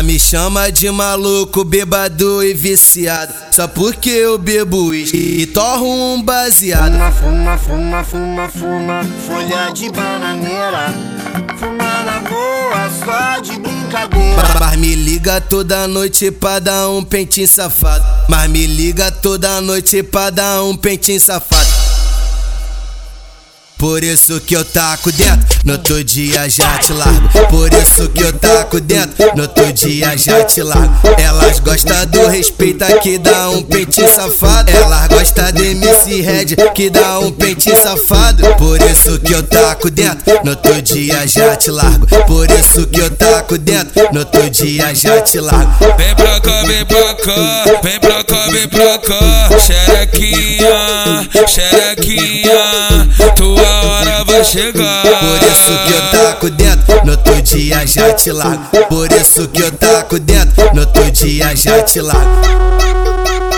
Ela me chama de maluco, bêbado e viciado. Só porque eu bebo e torro um baseado. Fuma, fuma, fuma, fuma, fuma, folha de bananeira. Fuma na boa, só de brincadeira. Mas me liga toda noite pra dar um pentinho safado. Mas me liga toda noite pra dar um pentinho safado. Por isso que eu taco dentro, no outro dia já te largo. Por isso que eu taco dentro, no outro dia já te largo. Elas gostam do respeito que dá um peitinho safado. Elas gostam de MC Red que dá um peitinho safado. Por isso que eu taco dentro, no outro dia já te largo. Por isso que eu taco dentro, no outro dia já te largo. Vem pra cá, vem pra cá, vem pra cá, vem pra cá. Xerequinha, xerequinha, chegar. Por isso que eu taco dentro, no outro dia já te largo. Por isso que eu taco dentro, no outro dia já te largo.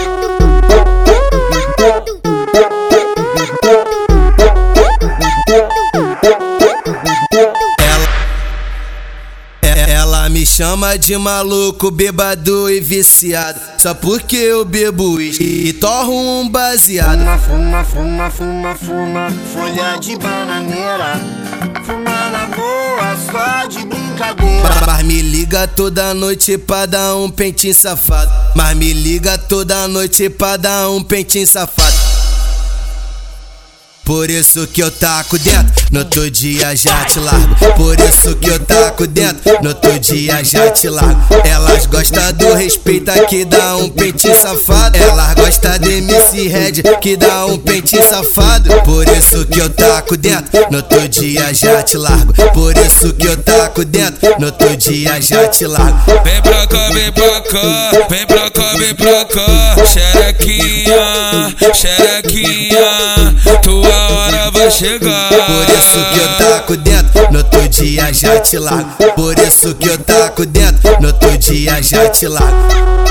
Me chama de maluco, bêbado e viciado. Só porque eu bebo uísque e torro um baseado. Fuma, fuma, fuma, fuma, fuma, folha de bananeira. Fuma na boa, só de brincadeira. Mas me liga toda noite pra dar um pentinho safado. Mas me liga toda noite pra dar um pentinho safado. Por isso que eu taco dentro, no outro dia já te largo. Por isso que eu taco dentro, no outro dia já te largo. Elas gostam do respeito que dá um peitinho safado. Elas gostam de MC Red que dá um peitinho safado. Por isso que eu taco dentro, no outro dia já te largo. Por isso que eu taco dentro, no outro dia já te largo. Vem pra cá, vem pra cá, vem pra cá, vem pra cá. Xerequinha, xerequinha, tua chegar. Por isso que eu taco dentro, no outro dia já te largo. Por isso que eu taco dentro, no outro dia já te largo.